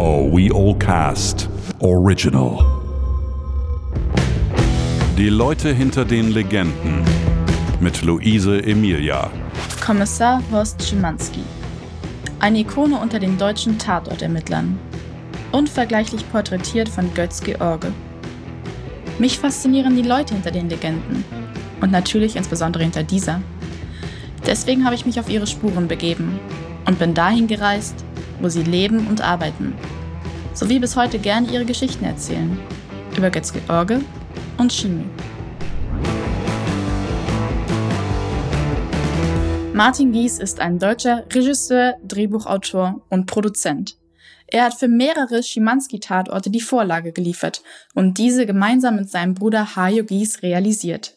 Oh We All Cast Original. Die Leute hinter den Legenden mit Luise Emilia. Kommissar Horst Schimanski. Eine Ikone unter den deutschen Tatortermittlern. Unvergleichlich porträtiert von Götz George. Mich faszinieren die Leute hinter den Legenden. Und natürlich insbesondere hinter dieser. Deswegen habe ich mich auf ihre Spuren begeben und bin dahin gereist, wo sie leben und arbeiten. Sowie bis heute gerne ihre Geschichten erzählen. Über Götz George und Chemie. Martin Gies ist ein deutscher Regisseur, Drehbuchautor und Produzent. Er hat für mehrere Schimanski-Tatorte die Vorlage geliefert und diese gemeinsam mit seinem Bruder Hajo Gies realisiert.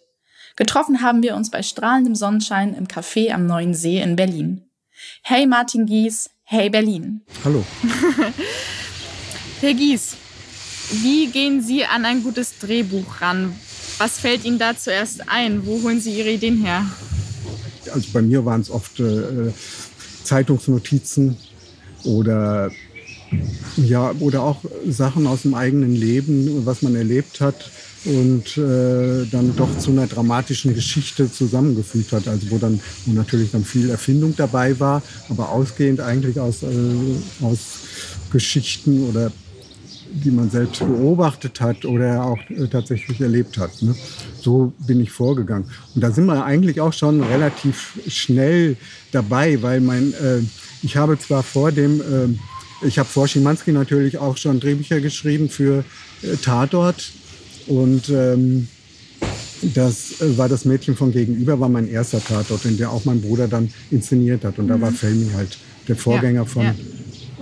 Getroffen haben wir uns bei strahlendem Sonnenschein im Café am Neuen See in Berlin. Hey Martin Gies, hey Berlin. Hallo. Herr Gies, wie gehen Sie an ein gutes Drehbuch ran? Was fällt Ihnen da zuerst ein? Wo holen Sie Ihre Ideen her? Also bei mir waren es oft äh, Zeitungsnotizen oder ja oder auch Sachen aus dem eigenen Leben, was man erlebt hat und äh, dann doch zu einer dramatischen Geschichte zusammengefügt hat. Also wo dann wo natürlich dann viel Erfindung dabei war, aber ausgehend eigentlich aus, äh, aus Geschichten oder die man selbst beobachtet hat oder auch äh, tatsächlich erlebt hat. Ne? So bin ich vorgegangen. Und da sind wir eigentlich auch schon relativ schnell dabei, weil mein, äh, ich habe zwar vor dem, äh, ich habe vor Schimanski natürlich auch schon Drehbücher geschrieben für äh, Tatort und ähm, das äh, war das Mädchen von gegenüber, war mein erster Tatort, den der auch mein Bruder dann inszeniert hat. Und mhm. da war Felmi halt der Vorgänger ja, von ja.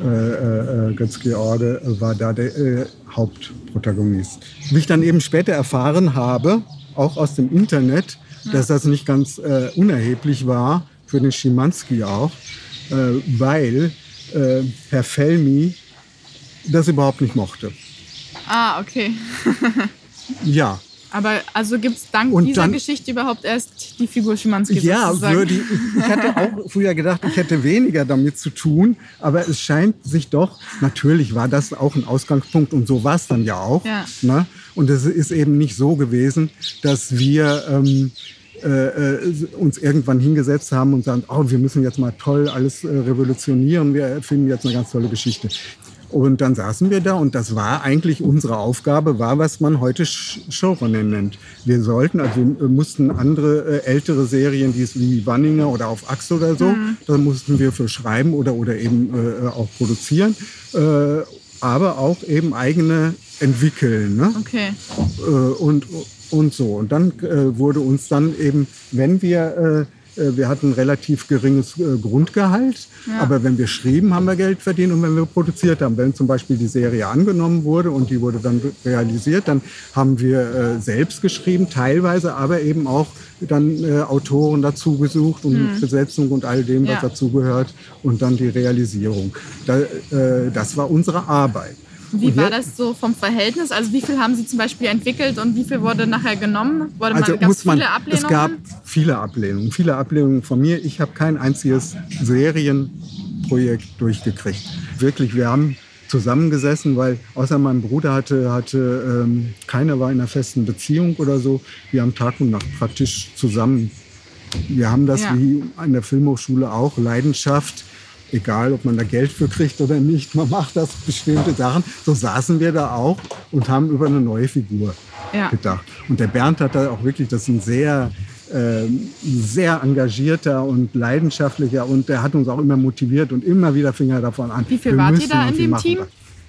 Äh, äh, Götz George, war da der äh, Hauptprotagonist. Wie ich dann eben später erfahren habe, auch aus dem Internet, ja. dass das nicht ganz äh, unerheblich war, für den Schimanski auch, äh, Herr Felmi das überhaupt nicht mochte. Ah, okay. Ja. Aber also gibt es dank und dieser dann, Geschichte überhaupt erst die Figur Schimanski? Ja, würde ich, ich hatte auch früher gedacht, ich hätte weniger damit zu tun, aber es scheint sich doch, natürlich war das auch ein Ausgangspunkt und so war es dann ja auch. Ja. Ne? Und es ist eben nicht so gewesen, dass wir ähm, äh, äh uns irgendwann hingesetzt haben und sagen, oh, wir müssen jetzt mal toll alles äh, revolutionieren, wir finden jetzt eine ganz tolle Geschichte. Und dann saßen wir da und das war eigentlich unsere Aufgabe, war, was man heute Showrunner nennt. Wir sollten, also wir mussten andere äh, ältere Serien, die es wie Wanninger oder auf Achse oder so, mhm. da mussten wir für schreiben oder, oder eben äh, auch produzieren. Äh, aber auch eben eigene entwickeln. Ne? Okay. Äh, und, und so. Und dann äh, wurde uns dann eben, wenn wir äh, äh, wir hatten ein relativ geringes äh, Grundgehalt, ja. aber wenn wir schrieben, haben wir Geld verdient und wenn wir produziert haben, wenn zum Beispiel die Serie angenommen wurde und die wurde dann realisiert, dann haben wir äh, selbst geschrieben, teilweise, aber eben auch dann Autoren dazu gesucht und hm. Besetzung und all dem, was ja. dazugehört und dann die Realisierung. das war unsere Arbeit. Wie war das so vom Verhältnis? Also wie viel haben Sie zum Beispiel entwickelt und wie viel wurde nachher genommen? Wurde also man, muss man, viele Ablehnungen? Es gab viele Ablehnungen, viele Ablehnungen von mir. Ich habe kein einziges Serienprojekt durchgekriegt. Wirklich, wir haben zusammengesessen, weil außer meinem Bruder hatte, hatte ähm, keiner war in einer festen Beziehung oder so. Wir haben Tag und Nacht praktisch zusammen. Wir haben das ja. wie an der Filmhochschule auch, Leidenschaft egal ob man da Geld für kriegt oder nicht, man macht das bestimmte Sachen. So saßen wir da auch und haben über eine neue Figur ja. gedacht. Und der Bernd hat da auch wirklich, das ist ein sehr, äh, sehr engagierter und leidenschaftlicher und der hat uns auch immer motiviert und immer wieder fing er davon an. Wie viel wart ihr da in dem Team?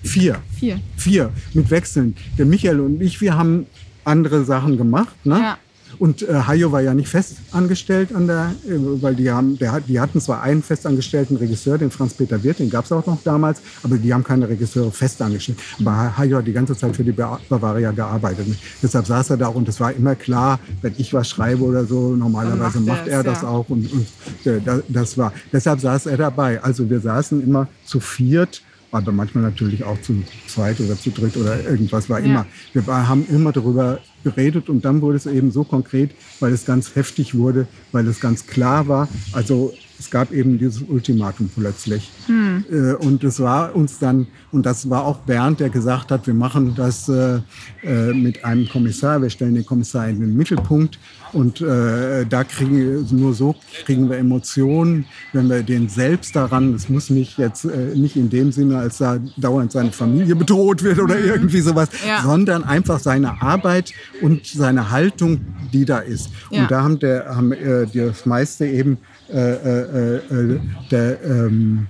Vier. Vier. Vier, mit Wechseln. Der Michael und ich, wir haben andere Sachen gemacht. Ne? Ja. Und äh, Hayo war ja nicht fest angestellt an der, äh, weil die haben, der, die hatten zwar einen festangestellten Regisseur, den Franz-Peter Wirth, den gab es auch noch damals, aber die haben keine Regisseure fest angestellt. Aber Hayo hat die ganze Zeit für die Bavaria gearbeitet. Und deshalb saß er da und es war immer klar, wenn ich was schreibe oder so, normalerweise macht, er, das ja. auch und, und äh, das war. Deshalb saß er dabei. Also wir saßen immer zu viert aber manchmal natürlich auch zu zweit oder zu dritt oder irgendwas war ja. immer. Wir haben immer darüber geredet und dann wurde es eben so konkret, weil es ganz heftig wurde, weil es ganz klar war. Also es gab eben dieses Ultimatum plötzlich. Hm. Äh, und es war uns dann, und das war auch Bernd, der gesagt hat, wir machen das äh, äh, mit einem Kommissar, wir stellen den Kommissar in den Mittelpunkt und äh, da kriegen nur so kriegen wir Emotionen, wenn wir den selbst daran, es muss nicht jetzt äh, nicht in dem Sinne, als da dauernd seine Familie bedroht wird oder mhm. irgendwie sowas, ja. sondern einfach seine Arbeit und seine Haltung, die da ist. Ja. Und da haben der haben äh, das meiste eben der ähm,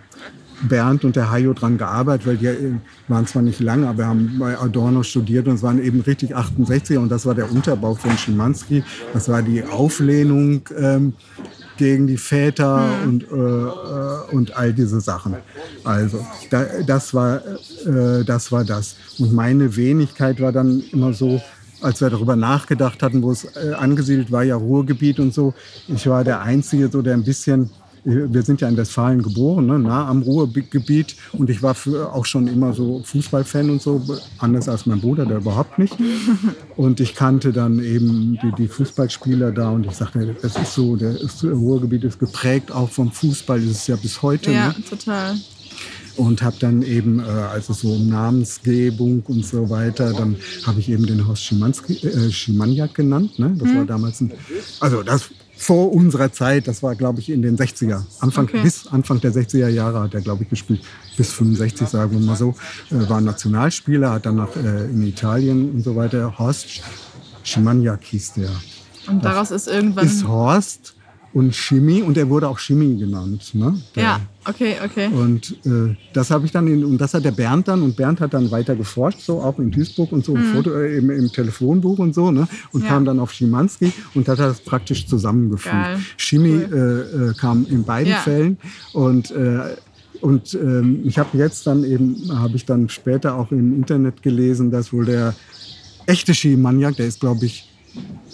Bernd und der Hajo dran gearbeitet, weil die waren zwar nicht lange, aber haben bei Adorno studiert und es waren eben richtig 68er und das war der Unterbau von Schimanski. Das war die Auflehnung ähm, gegen die Väter mhm. und, äh, und all diese Sachen. Also da, das, war, äh, das war das. Und meine Wenigkeit war dann immer so, als wir darüber nachgedacht hatten, wo es äh, angesiedelt war, ja Ruhrgebiet und so. Ich war der Einzige, so der ein bisschen wir sind ja in Westfalen geboren, ne, nah am Ruhrgebiet. Und ich war auch schon immer so Fußballfan und so, anders als mein Bruder, der überhaupt nicht. Und ich kannte dann eben die, die Fußballspieler da und ich sagte, das ist so, der Ruhrgebiet ist geprägt auch vom Fußball, das ist ja bis heute. Ja, ne? total und habe dann eben, äh, also so um Namensgebung und so weiter, dann habe ich eben den Horst Schimanski, äh, Schimaniak genannt. Ne? Das hm. war damals ein, also das vor unserer Zeit, das war glaube ich in den 60er, Anfang, okay. bis Anfang der 60er Jahre hat er glaube ich gespielt, bis 65 sagen wir mal so, äh, war Nationalspieler, hat dann nach, äh, in Italien und so weiter, Horst Schimaniak hieß der. Und daraus das ist irgendwann... Ist Horst und Chemie und er wurde auch Chemie genannt. Ne? ja, okay, okay. Und äh, das habe ich dann in, und das hat der Bernd dann und Bernd hat dann weiter geforscht, so auch in Duisburg und so mhm. im, Foto, äh, im, im, Telefonbuch und so, ne? Und ja. kam dann auf Schimanski und hat das praktisch zusammengefügt. Geil. Chemie cool. äh, äh kam in beiden ja. Fällen und äh, und ähm, ich habe jetzt dann eben, habe ich dann später auch im Internet gelesen, dass wohl der echte Skimaniak, der ist glaube ich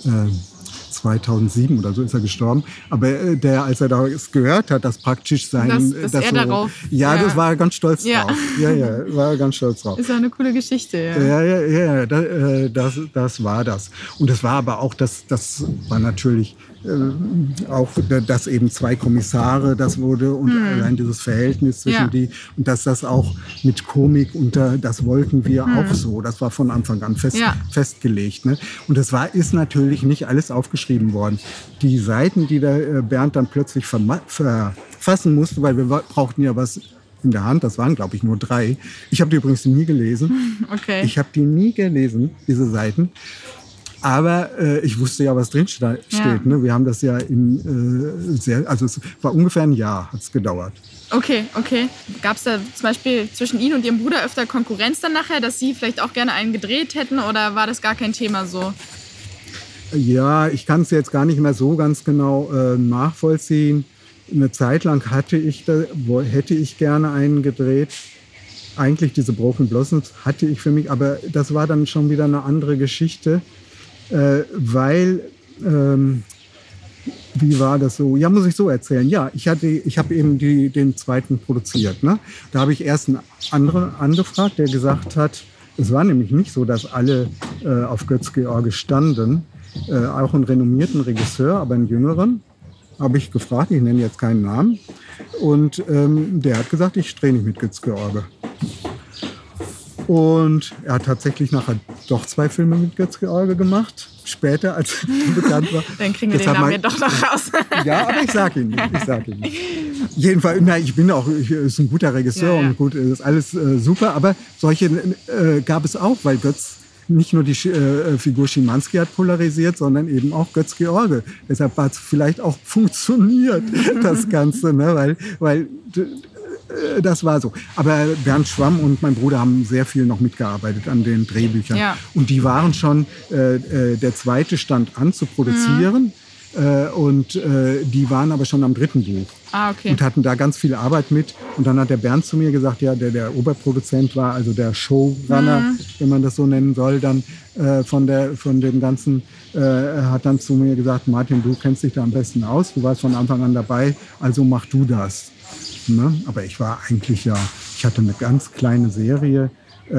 äh, 2007 oder so ist er gestorben. Aber äh, der, als er das gehört hat, dass praktisch sein, das, das, das er so, darauf, ja, ja, das war er ganz stolz ja. drauf. Ja, ja, war er ganz stolz drauf. Ist ja eine coole Geschichte. Ja, ja, ja, ja das, äh, das, das war das. Und das war aber auch, das, das war natürlich äh, auch, dass eben zwei Kommissare das wurde und hm. allein dieses Verhältnis zwischen ja. die und dass das auch mit Komik unter, das wollten wir hm. auch so. Das war von Anfang an fest, ja. festgelegt. Ne? Und das war, ist natürlich nicht alles aufgeschrieben worden. Die Seiten, die der äh, Bernd dann plötzlich verfassen musste, weil wir brauchten ja was in der Hand. Das waren, glaube ich, nur drei. Ich habe die übrigens nie gelesen. Okay. Ich habe die nie gelesen, diese Seiten. Aber äh, ich wusste ja, was drin steht. Ja. Ne? Wir haben das ja in äh, sehr, also es war ungefähr ein Jahr, hat es gedauert. Okay, okay. Gab es da zum Beispiel zwischen Ihnen und Ihrem Bruder öfter Konkurrenz dann nachher, dass Sie vielleicht auch gerne einen gedreht hätten oder war das gar kein Thema so? Ja, ich kann es jetzt gar nicht mehr so ganz genau äh, nachvollziehen. Eine Zeit lang hatte ich da, wo, hätte ich gerne einen gedreht. Eigentlich diese Broken Blossoms hatte ich für mich, aber das war dann schon wieder eine andere Geschichte äh, weil, ähm, wie war das so? Ja, muss ich so erzählen. Ja, ich, hatte, ich habe eben die, den zweiten produziert. Ne? Da habe ich erst einen anderen angefragt, der gesagt hat, es war nämlich nicht so, dass alle äh, auf Götz-George standen. Äh, auch einen renommierten Regisseur, aber einen jüngeren, habe ich gefragt, ich nenne jetzt keinen Namen. Und ähm, der hat gesagt, ich drehe nicht mit Götz-George. Und er hat tatsächlich nachher doch zwei Filme mit Götz-George gemacht. Später, als er bekannt war. Dann kriegen wir Deshalb den Namen ja doch noch raus. ja, aber ich sage ihn nicht. Ich sag ihn nicht. Jedenfalls, na, ich bin auch, ich, ist ein guter Regisseur ja, ja. und gut, ist alles äh, super. Aber solche äh, gab es auch, weil Götz nicht nur die äh, Figur Schimanski hat polarisiert, sondern eben auch Götz George. Deshalb hat es vielleicht auch funktioniert, das Ganze, ne? weil, weil das war so. Aber Bernd Schwamm und mein Bruder haben sehr viel noch mitgearbeitet an den Drehbüchern. Ja. Und die waren schon, äh, äh, der zweite stand an zu produzieren. Mhm. Äh, und äh, die waren aber schon am dritten Buch. Ah, okay. Und hatten da ganz viel Arbeit mit. Und dann hat der Bernd zu mir gesagt, ja, der der Oberproduzent war, also der Showrunner, mhm. wenn man das so nennen soll, dann äh, von, der, von dem Ganzen, hat dann zu mir gesagt, Martin, du kennst dich da am besten aus, du warst von Anfang an dabei, also mach du das. Ne? Aber ich war eigentlich ja, ich hatte eine ganz kleine Serie äh,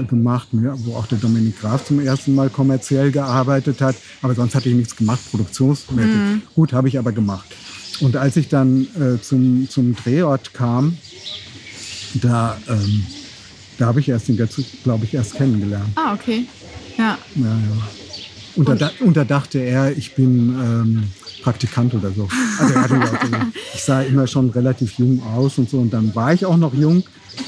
äh, gemacht, wo auch der Dominik Graf zum ersten Mal kommerziell gearbeitet hat. Aber sonst hatte ich nichts gemacht, produktionsmäßig. Mhm. Gut, habe ich aber gemacht. Und als ich dann äh, zum, zum Drehort kam, da, ähm, da habe ich erst den Götz, glaube ich, erst kennengelernt. Ah, okay. Ja. ja, ja. Und, und, da, und da dachte er, ich bin ähm, Praktikant oder so. Also ich sah immer schon relativ jung aus und so. Und dann war ich auch noch jung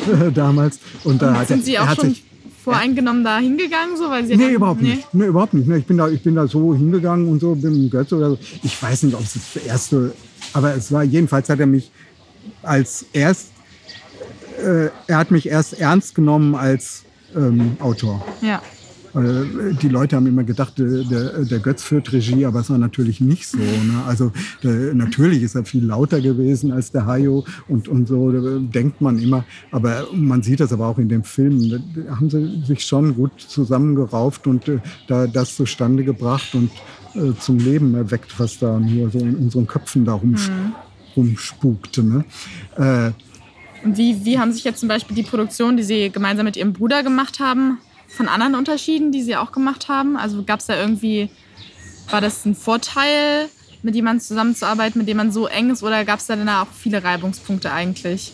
äh, damals. Und, da hat sind er, Sie auch schon sich, voreingenommen da hingegangen? So, weil Sie nee, überhaupt nee. nicht. Nee, überhaupt nicht. Ich bin, da, ich bin da so hingegangen und so, bin Götze oder so. Ich weiß nicht, ob es das erste, aber es war, jedenfalls hat er mich als erst, äh, er hat mich erst ernst genommen als ähm, Autor. Ja. Die Leute haben immer gedacht, der, der Götz führt Regie, aber es war natürlich nicht so. Ne? Also der, natürlich ist er viel lauter gewesen als der Hayo und, und so denkt man immer. Aber man sieht das aber auch in dem Film. Da haben sie sich schon gut zusammengerauft und äh, da das zustande gebracht und äh, zum Leben erweckt, was da nur so in unseren Köpfen da rum, mhm. rumspukte. Ne? Äh, und wie, wie haben sich jetzt zum Beispiel die Produktion, die Sie gemeinsam mit Ihrem Bruder gemacht haben, von anderen Unterschieden, die Sie auch gemacht haben? Also gab es da irgendwie, war das ein Vorteil, mit jemandem zusammenzuarbeiten, mit dem man so eng ist, oder gab es da dann auch viele Reibungspunkte eigentlich?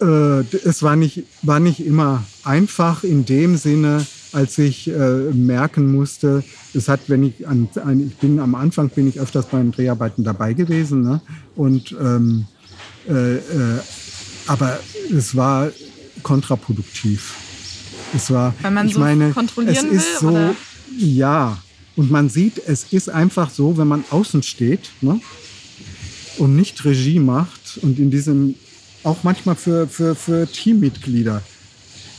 Äh, es war nicht, war nicht immer einfach in dem Sinne, als ich äh, merken musste, es hat, wenn ich an, an, ich bin am Anfang bin ich öfters bei den Dreharbeiten dabei gewesen, ne? und ähm, äh, äh, aber es war kontraproduktiv. Es war, Weil man ich so meine, es ist will, so, oder? ja. Und man sieht, es ist einfach so, wenn man außen steht ne, und nicht Regie macht und in diesem, auch manchmal für, für, für Teammitglieder,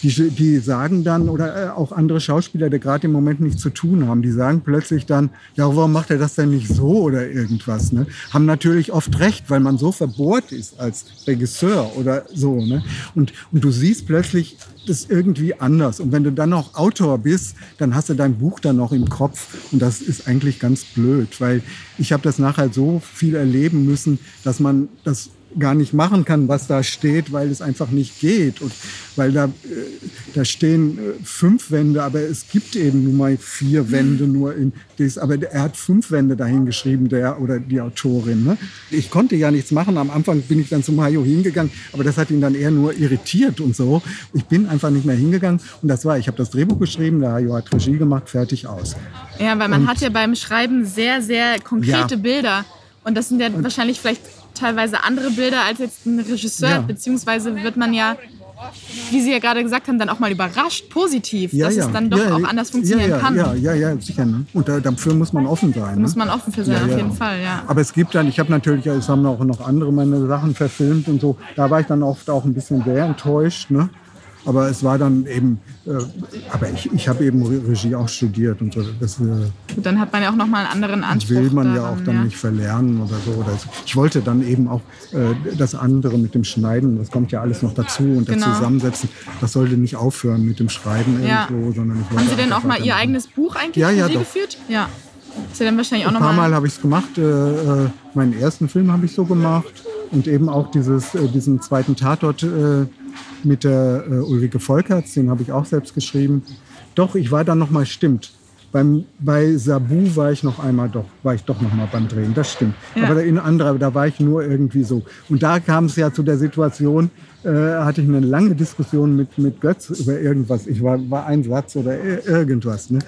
die, die sagen dann, oder äh, auch andere Schauspieler, die gerade im Moment nichts zu tun haben, die sagen plötzlich dann, ja, warum macht er das denn nicht so oder irgendwas? Ne? Haben natürlich oft recht, weil man so verbohrt ist als Regisseur oder so. Ne? Und, und du siehst plötzlich das irgendwie anders. Und wenn du dann noch Autor bist, dann hast du dein Buch dann noch im Kopf. Und das ist eigentlich ganz blöd, weil ich habe das nachher so viel erleben müssen, dass man das gar nicht machen kann, was da steht, weil es einfach nicht geht. Und weil da, äh, da stehen äh, fünf Wände, aber es gibt eben nur mal vier Wände nur in das, aber er hat fünf Wände dahin geschrieben, der oder die Autorin. Ne? Ich konnte ja nichts machen. Am Anfang bin ich dann zum Hayo hingegangen, aber das hat ihn dann eher nur irritiert und so. Ich bin einfach nicht mehr hingegangen und das war, ich habe das Drehbuch geschrieben, der Hayo hat Regie gemacht, fertig aus. Ja, weil man und, hat ja beim Schreiben sehr, sehr konkrete ja. Bilder. Und das sind ja und, wahrscheinlich vielleicht teilweise andere Bilder als jetzt ein Regisseur, ja. beziehungsweise wird man ja, wie Sie ja gerade gesagt haben, dann auch mal überrascht, positiv, ja, dass ja. es dann doch auch anders funktionieren kann. Ja, ja, ja, sicher. Ne? Und dafür muss man offen sein. Ne? Muss man offen für sein, auf jeden Fall, ja. Aber es gibt dann, ich habe natürlich, es haben auch noch andere meine Sachen verfilmt und so, da war ich dann oft auch ein bisschen sehr enttäuscht. Ne? Aber es war dann eben, äh, aber ich, ich habe eben Regie auch studiert und so. Das, äh, dann hat man ja auch nochmal einen anderen Anspruch. will man daran, ja auch dann ja. nicht verlernen oder so. Oder so. Ich wollte dann eben auch äh, das andere mit dem Schneiden, das kommt ja alles noch dazu und genau. das Zusammensetzen, das sollte nicht aufhören mit dem Schreiben ja. irgendwo, sondern ich Haben Sie denn auch mal Ihr eigenes Buch eigentlich ja, ja, geführt? Ja. Ist ja dann wahrscheinlich auch Ein paar Mal, mal habe ich es gemacht. Äh, äh, meinen ersten Film habe ich so gemacht und eben auch dieses, äh, diesen zweiten Tatort mit der äh, Ulrike Volkerts, den habe ich auch selbst geschrieben. Doch, ich war dann noch mal, stimmt. Beim, bei Sabu war ich noch einmal doch, war ich doch noch mal beim Drehen, das stimmt. Ja. Aber in anderer, da war ich nur irgendwie so. Und da kam es ja zu der Situation, äh, hatte ich eine lange Diskussion mit, mit Götz über irgendwas. Ich war, war ein Satz oder irgendwas. Ne?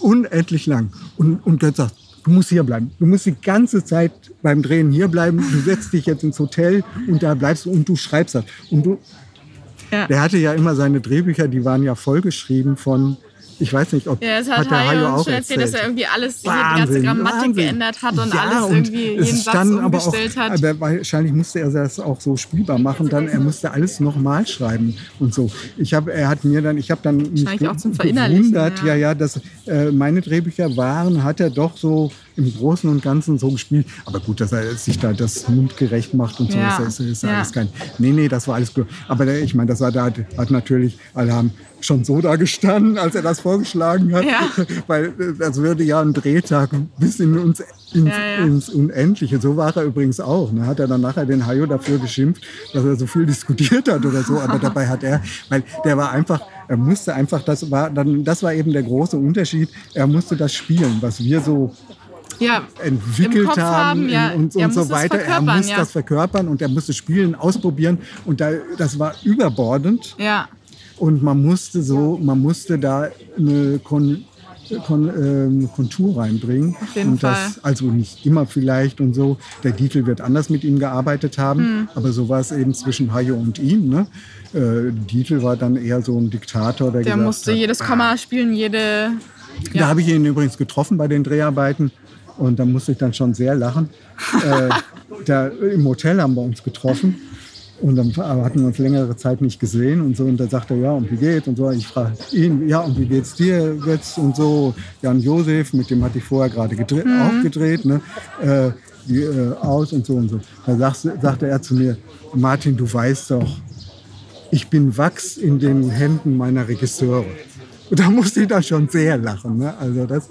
Unendlich lang. Und, und Götz sagt, du musst hier bleiben. Du musst die ganze Zeit beim Drehen hier bleiben. Du setzt dich jetzt ins Hotel und da bleibst du und du schreibst das. Und du, ja. Der hatte ja immer seine Drehbücher, die waren ja vollgeschrieben von ich weiß nicht, ob ja, es hat, hat der Hayo auch erzählt, dass er irgendwie alles, Wahnsinn, die ganze Grammatik Wahnsinn. geändert hat und ja, alles irgendwie und jeden Satz umgestellt auch, hat. Aber wahrscheinlich musste er das auch so spielbar machen, dann er musste alles nochmal schreiben und so. Ich habe, er hat mir dann, ich habe dann mich gewundert, ja, ja, ja dass äh, meine Drehbücher waren, hat er doch so im Großen und Ganzen so gespielt. Aber gut, dass er sich da das mundgerecht macht und so, Ja. ist, ist, ist Ja. alles kein. Nee, nee, das war alles gut. Aber der, ich meine, das war da hat, hat natürlich, alle haben schon so da gestanden, als er das vorgeschlagen hat. Ja. Weil das würde ja ein Drehtag bis in uns, ins, Ja, ja. ins Unendliche. So war er übrigens auch. Ne? Hat er dann nachher den Hayo dafür geschimpft, dass er so viel diskutiert hat oder so. Aber dabei hat er, weil der war einfach, er musste einfach, das war dann, das war eben der große Unterschied. Er musste das spielen, was wir so Ja, entwickelt haben, haben, ja. und, und so weiter. Er muss ja. das verkörpern und er musste spielen, ausprobieren. Und da, das war überbordend. ja. Und man musste so, man musste da eine Kon, Kon, ähm, Kontur reinbringen. Auf jeden und das, Fall. also nicht immer vielleicht und so. Der Dietl wird anders mit ihm gearbeitet haben, Hm. aber so war es eben zwischen Hayo und ihm. Ne? Äh, Dietl war dann eher so ein Diktator, der, Der musste hat, jedes Komma spielen, jede. da Ja. habe ich ihn übrigens getroffen bei den Dreharbeiten und da musste ich dann schon sehr lachen. äh, da, Im Hotel haben wir uns getroffen und dann hatten wir uns längere Zeit nicht gesehen und so. Und da sagte er, ja, und wie geht's? Und so. Ich frage ihn, ja, und wie geht's dir jetzt? Und so. Jan Josef, mit dem hatte ich vorher gerade gedreht, auch gedreht, ne? Äh, wie, äh, aus und so und so. Da sagte, sagte er zu mir, Martin, du weißt doch, ich bin Wachs in den Händen meiner Regisseure. Und da musste ich dann schon sehr lachen. Ne? Also das,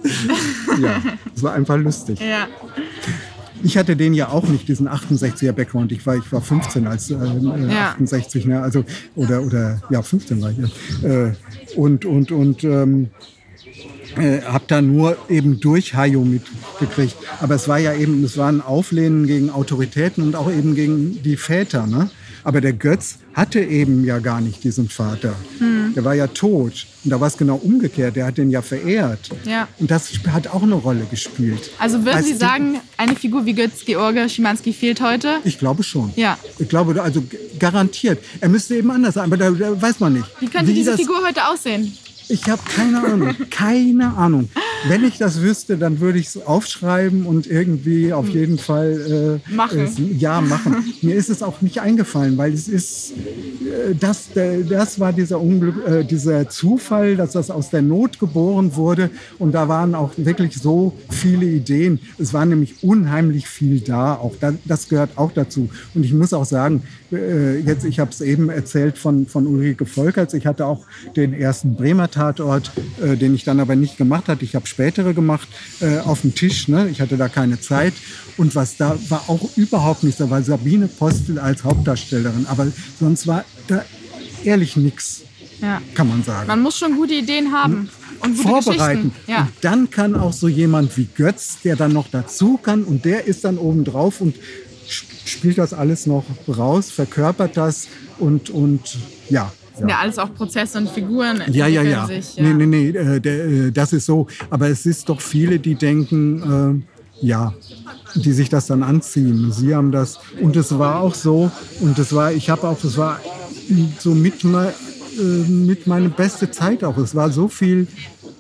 ja, das war einfach lustig. Ja. Ich hatte den ja auch nicht, diesen 68er Background. Ich war, ich war 15 als äh, äh, Ja. 68, ne? also oder oder ja 15 war ich. ja. Äh, und und und ähm, äh, habe da nur eben durch Hayo mitgekriegt. Aber es war ja eben, es war ein Auflehnen gegen Autoritäten und auch eben gegen die Väter. Ne? Aber der Götz hatte eben ja gar nicht diesen Vater. Hm. Der war ja tot. Und da war es genau umgekehrt. Der hat den ja verehrt. Ja. Und das hat auch eine Rolle gespielt. Also würden Weißt Sie sagen, eine Figur wie Götz George Schimanski fehlt heute? Ich glaube schon. Ja. Ich glaube, also garantiert. Er müsste eben anders sein, aber da, da weiß man nicht. Wie könnte diese das- Figur heute aussehen? Ich habe keine Ahnung. Keine Ahnung. Wenn ich das wüsste, dann würde ich es aufschreiben und irgendwie auf jeden Fall äh, Machen. Es, ja machen. Mir ist es auch nicht eingefallen, weil es ist äh, das, der- das war dieser Unglück, äh, dieser Zufall, dass das aus der Not geboren wurde und da waren auch wirklich so viele Ideen. Es war nämlich unheimlich viel da. Auch da, das gehört auch dazu. Und ich muss auch sagen, äh, jetzt ich habe es eben erzählt von von Ulrike Volkerts. Ich hatte auch den ersten Bremer Tatort, äh, den ich dann aber nicht gemacht hatte. Ich habe spätere gemacht äh, auf dem Tisch. Ne? Ich hatte da keine Zeit. Und was da war auch überhaupt nichts. Da war Sabine Postel als Hauptdarstellerin. Aber sonst war da ehrlich nichts, Ja. kann man sagen. Man muss schon gute Ideen haben und gute Vorbereiten. Ja. Und dann kann auch so jemand wie Götz, der dann noch dazu kann und der ist dann oben drauf und sp- spielt das alles noch raus, verkörpert das und, und ja. Sind ja alles auch Prozesse und Figuren. Ja, ja, ja. Sich, ja. Nee, nee, nee, äh, der, äh, das ist so. Aber es ist doch viele, die denken, äh, ja, die sich das dann anziehen. Sie haben das. Und es war auch so. Und es war, ich habe auch, das war so mit, äh, mit meine beste Zeit auch. Es war so viel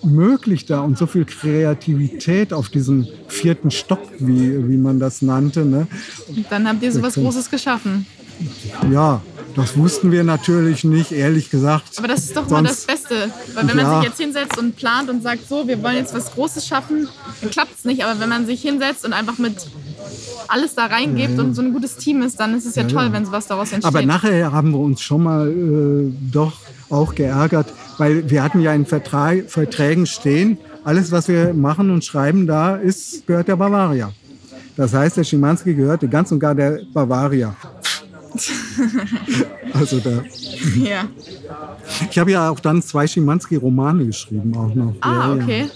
möglich da und so viel Kreativität auf diesem vierten Stock, wie, wie man das nannte. Ne? Und dann habt ihr so was Großes geschaffen. Ja, das wussten wir natürlich nicht, ehrlich gesagt. Aber das ist doch mal das Sonst- Beste. Weil wenn man Ja. sich jetzt hinsetzt und plant und sagt, so, wir wollen jetzt was Großes schaffen, dann klappt es nicht. Aber wenn man sich hinsetzt und einfach mit alles da reingibt und so ein gutes Team ist, dann ist es ja, toll, wenn sowas daraus entsteht. Aber nachher haben wir uns schon mal äh, doch auch geärgert, weil wir hatten ja in Vertrag, Verträgen stehen, alles, was wir machen und schreiben da, ist, gehört der Bavaria. Das heißt, der Schimanski gehörte ganz und gar der Bavaria. also da, ja. ich habe ja auch dann zwei Schimanski-Romane geschrieben auch noch. Ah, Ja, ja. okay.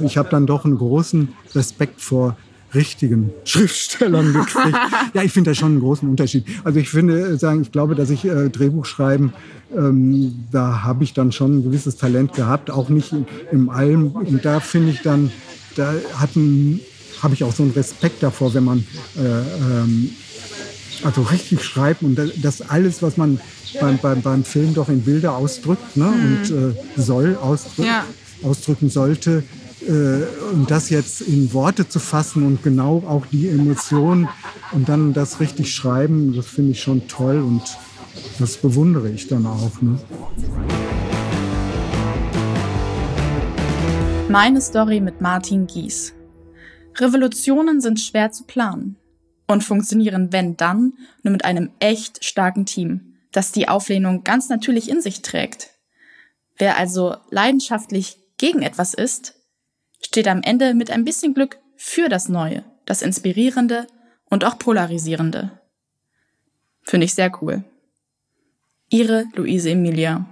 Ich habe dann doch einen großen Respekt vor richtigen Schriftstellern gekriegt. ja, ich finde da schon einen großen Unterschied. Also ich finde, äh, sagen, ich glaube, dass ich äh, Drehbuch schreiben, ähm, da habe ich dann schon ein gewisses Talent gehabt, auch nicht in, im Allem. Und da finde ich dann, da hatten habe ich auch so einen Respekt davor, wenn man äh, ähm, also richtig schreibt und das- alles, was man beim, beim, beim Film doch in Bilder ausdrückt ne? und äh, soll ausdrücken, Ja. ausdrücken sollte, äh, und das jetzt in Worte zu fassen und genau auch die Emotionen und dann das richtig schreiben, das finde ich schon toll und das bewundere ich dann auch. Ne? Meine Story mit Martin Gies. Revolutionen sind schwer zu planen und funktionieren, wenn dann, nur mit einem echt starken Team, das die Auflehnung ganz natürlich in sich trägt. Wer also leidenschaftlich gegen etwas ist, steht am Ende mit ein bisschen Glück für das Neue, das Inspirierende und auch Polarisierende. Finde ich sehr cool. Ihre Luise Emilia.